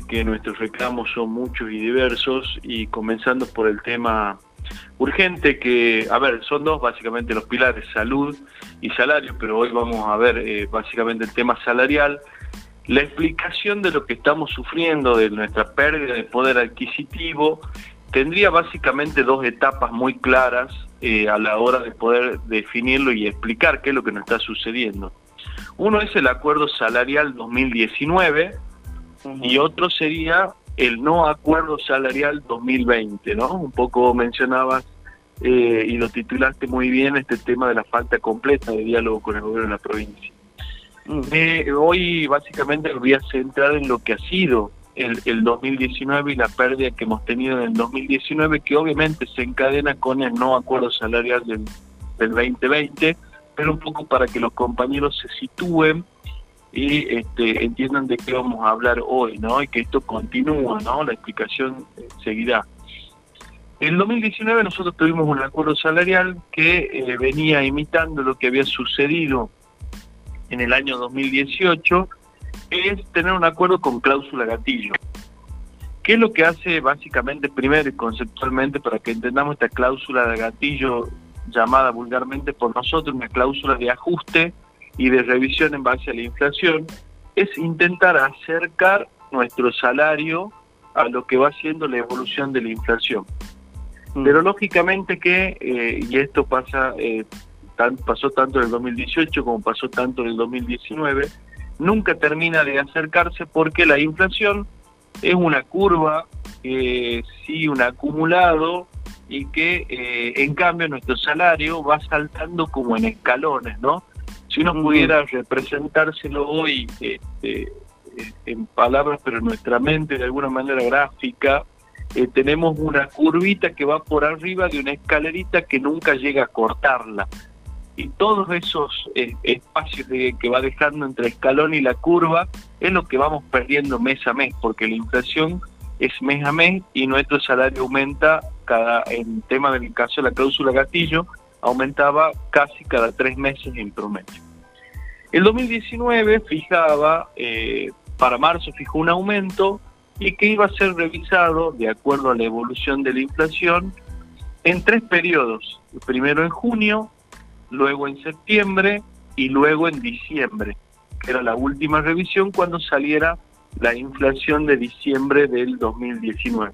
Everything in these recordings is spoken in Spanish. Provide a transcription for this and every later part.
que nuestros reclamos son muchos y diversos y comenzando por el tema urgente que, a ver, son dos básicamente los pilares, salud y salario, pero hoy vamos a ver eh, básicamente el tema salarial, la explicación de lo que estamos sufriendo, de nuestra pérdida de poder adquisitivo, tendría básicamente dos etapas muy claras eh, a la hora de poder definirlo y explicar qué es lo que nos está sucediendo. Uno es el acuerdo salarial 2019 y otro sería el no acuerdo salarial 2020, ¿no? Un poco mencionabas eh, y lo titulaste muy bien este tema de la falta completa de diálogo con el gobierno de la provincia. Eh, hoy básicamente voy a centrar en lo que ha sido el, el 2019 y la pérdida que hemos tenido en el 2019, que obviamente se encadena con el no acuerdo salarial del, del 2020, pero un poco para que los compañeros se sitúen y este, entiendan de qué vamos a hablar hoy, ¿no? Y que esto continúa, ¿no? La explicación eh, seguirá. En 2019 nosotros tuvimos un acuerdo salarial que eh, venía imitando lo que había sucedido en el año 2018, es tener un acuerdo con cláusula gatillo. ¿Qué es lo que hace básicamente, primero y conceptualmente, para que entendamos esta cláusula de gatillo llamada vulgarmente por nosotros una cláusula de ajuste y de revisión en base a la inflación, es intentar acercar nuestro salario a lo que va siendo la evolución de la inflación. Mm. Pero lógicamente que, eh, y esto pasa, eh, pasó tanto en el 2018 como pasó tanto en el 2019, nunca termina de acercarse porque la inflación es una curva, eh, sí, un acumulado y que eh, en cambio nuestro salario va saltando como en escalones, ¿no? Si uno pudiera representárselo hoy este, en palabras, pero en nuestra mente de alguna manera gráfica, eh, tenemos una curvita que va por arriba de una escalerita que nunca llega a cortarla. Y todos esos eh, espacios que va dejando entre el escalón y la curva es lo que vamos perdiendo mes a mes, porque la inflación es mes a mes y nuestro salario aumenta cada, en tema del caso de la cláusula gatillo, aumentaba casi cada tres meses en promedio. El 2019 fijaba, eh, para marzo fijó un aumento y que iba a ser revisado de acuerdo a la evolución de la inflación en tres periodos, primero en junio, luego en septiembre y luego en diciembre, era la última revisión cuando saliera la inflación de diciembre del 2019.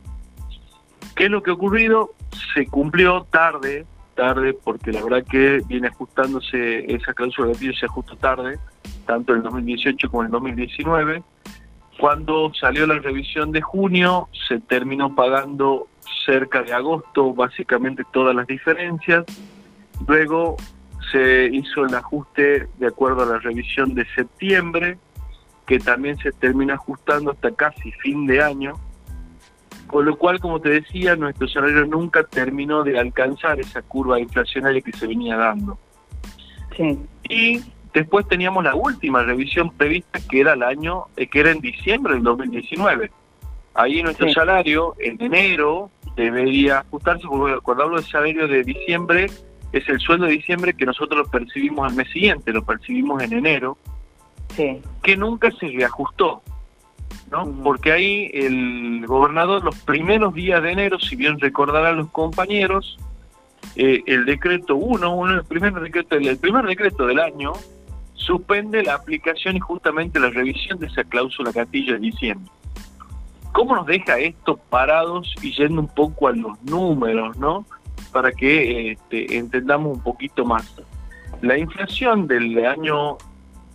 ¿Qué es lo que ha ocurrido? Se cumplió tarde, tarde, porque la verdad que viene ajustándose, esa cláusula de gatillo se ajustó tarde, tanto en el 2018 como en el 2019. Cuando salió la revisión de junio, se terminó pagando cerca de agosto básicamente todas las diferencias. Luego se hizo el ajuste de acuerdo a la revisión de septiembre, que también se termina ajustando hasta casi fin de año, con lo cual, como te decía, nuestro salario nunca terminó de alcanzar esa curva inflacionaria que se venía dando. Sí. Y después teníamos la última revisión prevista, que era el año, eh, que era en diciembre del 2019. Ahí nuestro salario, en enero, debería ajustarse, porque cuando hablo de salario de diciembre, es el sueldo de diciembre que nosotros lo percibimos al mes siguiente, lo percibimos en enero, que nunca se reajustó, ¿no? Porque ahí el gobernador los primeros días de enero, si bien recordará a los compañeros, eh, el decreto 1, uno, el primer decreto, el primer decreto del año, suspende la aplicación y justamente la revisión de esa cláusula gatillo de diciembre. ¿Cómo nos deja esto parados y yendo un poco a los números, no? Para que este, entendamos un poquito más. La inflación del año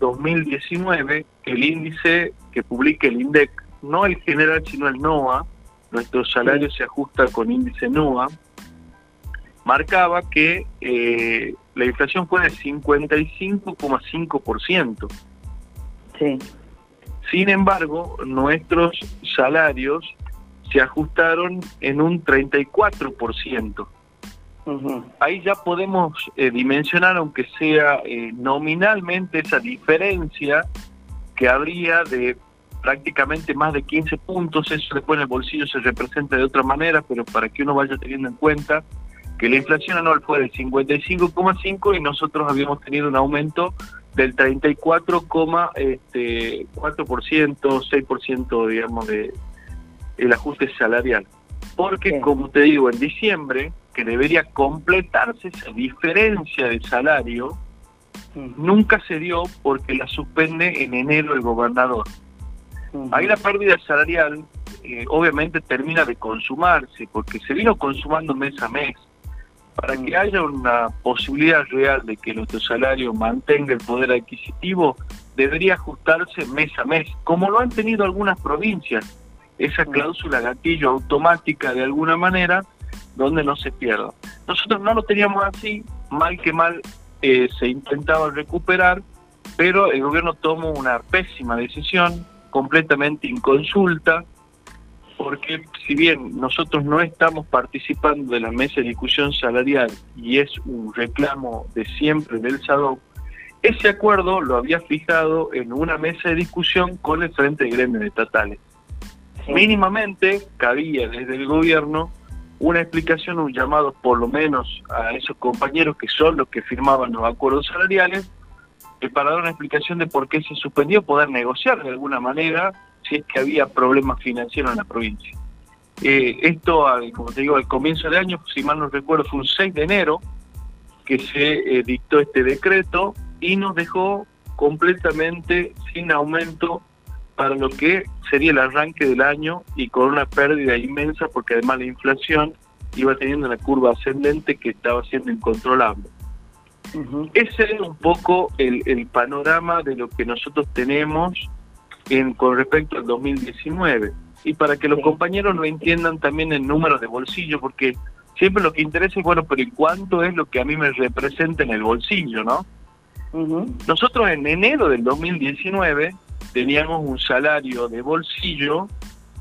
2019, el índice que publica el INDEC, no el general, sino el NOA, nuestro salario se ajusta con índice NOA, marcaba que eh, la inflación fue de 55,5%. Sí. Sin embargo, nuestros salarios se ajustaron en un 34%. Ahí ya podemos eh, dimensionar, aunque sea eh, nominalmente, esa diferencia que habría de prácticamente más de 15 puntos. Eso después en el bolsillo se representa de otra manera, pero para que uno vaya teniendo en cuenta que la inflación anual fue del 55,5 y nosotros habíamos tenido un aumento del 34,4%, este, 6% digamos de el ajuste salarial. Porque como te digo, en diciembre, que debería completarse esa diferencia de salario, nunca se dio porque la suspende en enero el gobernador. Ahí la pérdida salarial eh, obviamente termina de consumarse, porque se vino consumando mes a mes. Para que haya una posibilidad real de que nuestro salario mantenga el poder adquisitivo, debería ajustarse mes a mes, como lo han tenido algunas provincias. Esa cláusula gatillo automática de alguna manera, donde no se pierda. Nosotros no lo teníamos así, mal que mal eh, se intentaba recuperar, pero el gobierno tomó una pésima decisión, completamente inconsulta, porque si bien nosotros no estamos participando de la mesa de discusión salarial y es un reclamo de siempre del SADOC, ese acuerdo lo había fijado en una mesa de discusión con el Frente de Gremios Estatales. Mínimamente cabía desde el gobierno una explicación, un llamado por lo menos a esos compañeros que son los que firmaban los acuerdos salariales, para dar una explicación de por qué se suspendió, poder negociar de alguna manera si es que había problemas financieros en la provincia. Eh, esto, como te digo, al comienzo del año, si mal no recuerdo, fue un 6 de enero que se eh, dictó este decreto y nos dejó completamente sin aumento para lo que sería el arranque del año y con una pérdida inmensa porque además la inflación iba teniendo una curva ascendente que estaba siendo incontrolable. Ese es un poco el, el, panorama de lo que nosotros tenemos en, con respecto al 2019. Y para que los compañeros lo entiendan también en números de bolsillo, porque siempre lo que interesa es, bueno, pero ¿y cuánto es lo que a mí me representa en el bolsillo, no? Nosotros en enero del 2019 teníamos un salario de bolsillo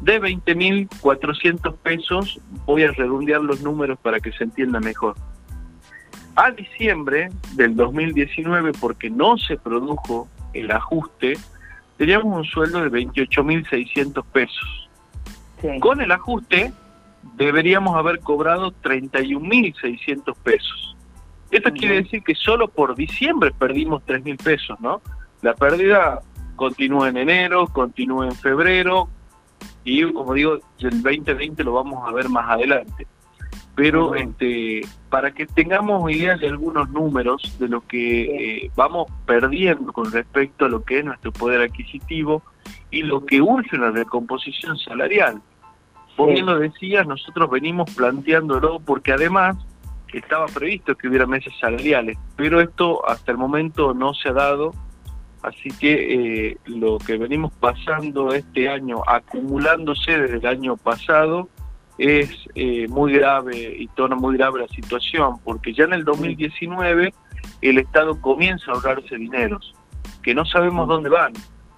de 20.400 pesos, voy a redondear los números para que se entienda mejor. A diciembre del 2019, porque no se produjo el ajuste, teníamos un sueldo de 28.600 pesos. Con el ajuste deberíamos haber cobrado 31.600 pesos. Esto quiere decir que solo por diciembre perdimos 3.000 pesos, ¿no? La pérdida continúa en enero, continúa en febrero y como digo, el 2020 lo vamos a ver más adelante. Pero este, para que tengamos idea de algunos números de lo que eh, vamos perdiendo con respecto a lo que es nuestro poder adquisitivo y lo que urge la recomposición salarial. Como bien lo decías, nosotros venimos planteándolo porque además estaba previsto que hubiera meses salariales, pero esto hasta el momento no se ha dado, así que eh, lo que venimos pasando este año, acumulándose desde el año pasado, es eh, muy grave y torna muy grave la situación, porque ya en el 2019 el Estado comienza a ahorrarse dineros, que no sabemos dónde van,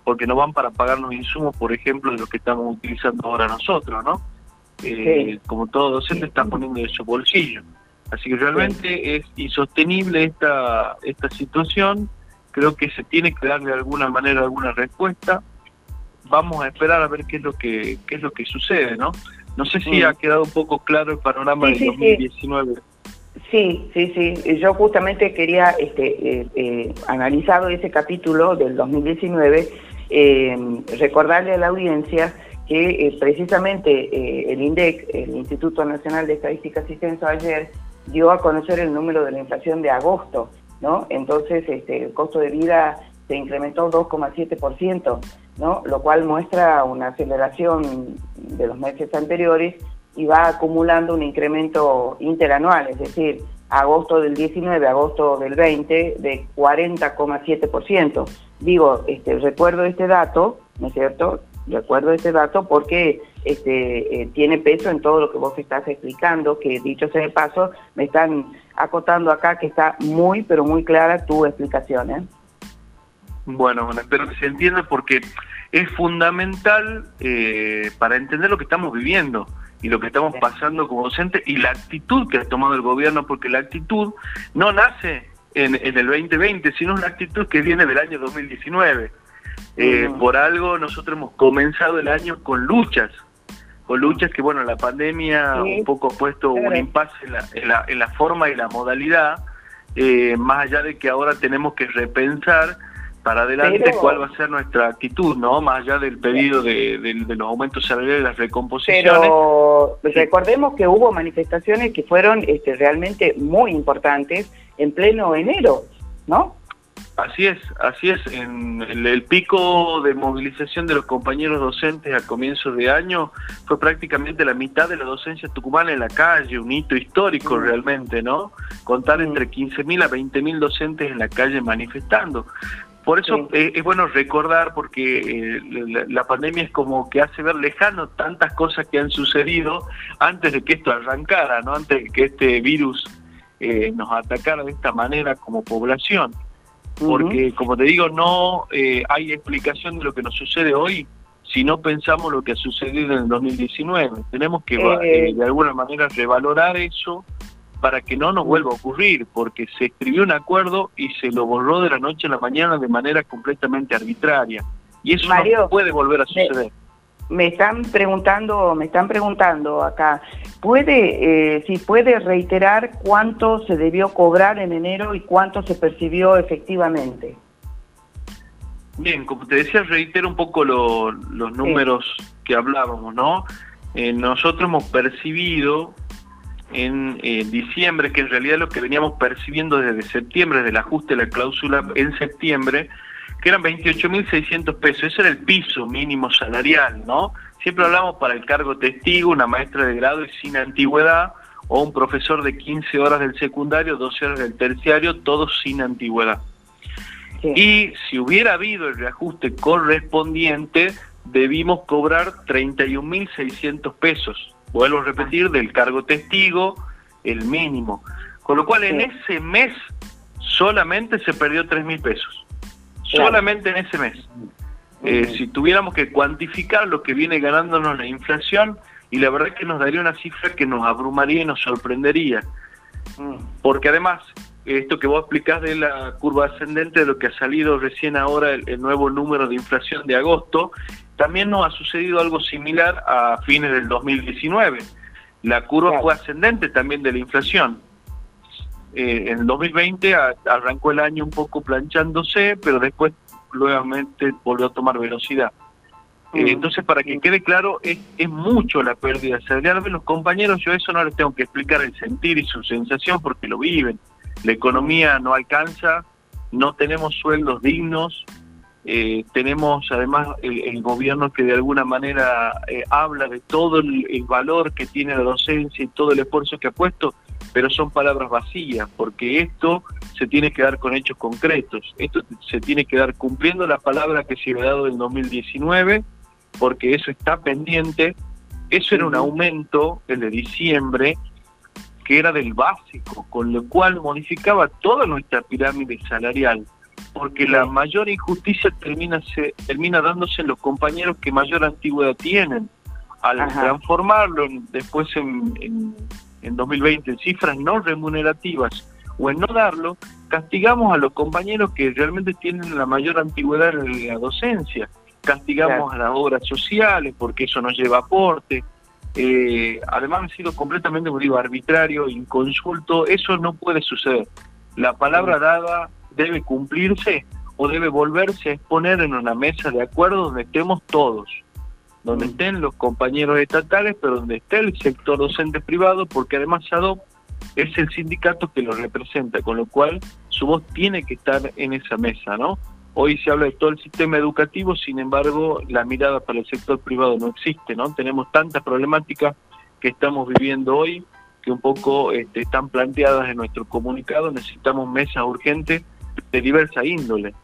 porque no van para pagar los insumos, por ejemplo, de lo que estamos utilizando ahora nosotros, ¿no? Eh, como todo docente está poniendo de su bolsillo. Así que realmente es insostenible esta, esta situación, creo que se tiene que dar de alguna manera alguna respuesta. Vamos a esperar a ver qué es lo que qué es lo que sucede, ¿no? No sé si mm. ha quedado un poco claro el panorama del 2019. Sí, sí, sí. Yo justamente quería este, eh, eh, analizado ese capítulo del 2019, eh, recordarle a la audiencia que eh, precisamente el INDEC, el Instituto Nacional de Estadísticas y Censo, ayer dio a conocer el número de la inflación de agosto, ¿no? Entonces, este, el costo de vida se incrementó 2,7%, ¿no? Lo cual muestra una aceleración de los meses anteriores y va acumulando un incremento interanual, es decir, agosto del 19, agosto del 20, de 40,7%. Digo, este, recuerdo este dato, ¿no es cierto? Recuerdo este dato porque este, eh, tiene peso en todo lo que vos estás explicando, que dicho sea de paso, me están acotando acá que está muy, pero muy clara tu explicación. ¿eh? Bueno, espero que se entienda porque es fundamental eh, para entender lo que estamos viviendo y lo que estamos pasando como docentes y la actitud que ha tomado el gobierno, porque la actitud no nace en, el 2020, sino una actitud que viene del año 2019. Eh, por algo nosotros hemos comenzado el año con luchas, con luchas que, bueno, la pandemia un poco ha puesto un impasse en la, en la, en la forma y la modalidad, eh, más allá de que ahora tenemos que repensar para adelante cuál va a ser nuestra actitud, ¿no? Más allá del pedido de, los aumentos salariales, las recomposiciones. Pero recordemos que hubo manifestaciones que fueron este, realmente muy importantes en pleno enero, ¿no? Así es, así es. En el, pico de movilización de los compañeros docentes a comienzos de año fue prácticamente la mitad de la docencia tucumana en la calle, un hito histórico mm. realmente, ¿no? Contar mm. entre 15.000 a 20.000 docentes en la calle manifestando. Por eso es, bueno recordar, porque eh, la, pandemia es como que hace ver lejano tantas cosas que han sucedido antes de que esto arrancara, ¿no? antes de que este virus eh, nos atacara de esta manera como población. Porque, como te digo, no eh, hay explicación de lo que nos sucede hoy si no pensamos lo que ha sucedido en el 2019. Tenemos que, de alguna manera, revalorar eso para que no nos vuelva a ocurrir, porque se escribió un acuerdo y se lo borró de la noche a la mañana de manera completamente arbitraria. Y eso no puede volver a suceder. Me, están preguntando, me están preguntando acá, ¿puede, eh, si puede reiterar cuánto se debió cobrar en enero y cuánto se percibió efectivamente? Bien, como te decía, reitero un poco los números que hablábamos, ¿no? Eh, nosotros hemos percibido en eh, diciembre, que en realidad lo que veníamos percibiendo desde septiembre, del ajuste de la cláusula en septiembre, que eran 28.600 pesos. Ese era el piso mínimo salarial, ¿no? Siempre hablamos para el cargo testigo, una maestra de grado y sin antigüedad, o un profesor de 15 horas del secundario, 12 horas del terciario, todos sin antigüedad. Y si hubiera habido el reajuste correspondiente, debimos cobrar 31.600 pesos vuelvo a repetir, del cargo testigo, el mínimo. Con lo cual en ese mes solamente se perdió tres mil Solamente en ese mes. Eh, si tuviéramos que cuantificar lo que viene ganándonos la inflación, y la verdad es que nos daría una cifra que nos abrumaría y nos sorprendería. Mm. Porque además, esto que vos explicás de la curva ascendente, de lo que ha salido recién ahora el nuevo número de inflación de agosto, también nos ha sucedido algo similar a fines del 2019. La curva fue ascendente también de la inflación. Eh, en el 2020 arrancó el año un poco planchándose, pero después nuevamente volvió a tomar velocidad. Eh, entonces, para que quede claro, es, es mucho la pérdida salarial los compañeros. Yo eso no les tengo que explicar el sentir y su sensación porque lo viven. La economía no alcanza, no tenemos sueldos dignos, eh, tenemos además el, gobierno que de alguna manera eh, habla de todo el, valor que tiene la docencia y todo el esfuerzo que ha puesto, pero son palabras vacías, porque esto se tiene que dar con hechos concretos, esto se tiene que dar cumpliendo la palabra que se ha dado en 2019, porque eso está pendiente, eso era un aumento, el de diciembre, que era del básico, con lo cual modificaba toda nuestra pirámide salarial porque la mayor injusticia termina se, termina dándose en los compañeros que mayor antigüedad tienen. Al transformarlo después en, en, 2020 en cifras no remunerativas o en no darlo, castigamos a los compañeros que realmente tienen la mayor antigüedad en la docencia. Castigamos a las obras sociales porque eso nos lleva aporte. Eh, además ha sido completamente digo, arbitrario, inconsulto. Eso no puede suceder. La palabra dada debe cumplirse o debe volverse a exponer en una mesa de acuerdo donde estemos todos, donde mm. estén los compañeros estatales, pero donde esté el sector docente privado, porque además SADOP es el sindicato que lo representa, con lo cual su voz tiene que estar en esa mesa, ¿no? Hoy se habla de todo el sistema educativo, sin embargo, la mirada para el sector privado no existe, ¿no? Tenemos tantas problemáticas que estamos viviendo hoy que un poco este, están planteadas en nuestro comunicado, necesitamos mesas urgentes de diversa índole.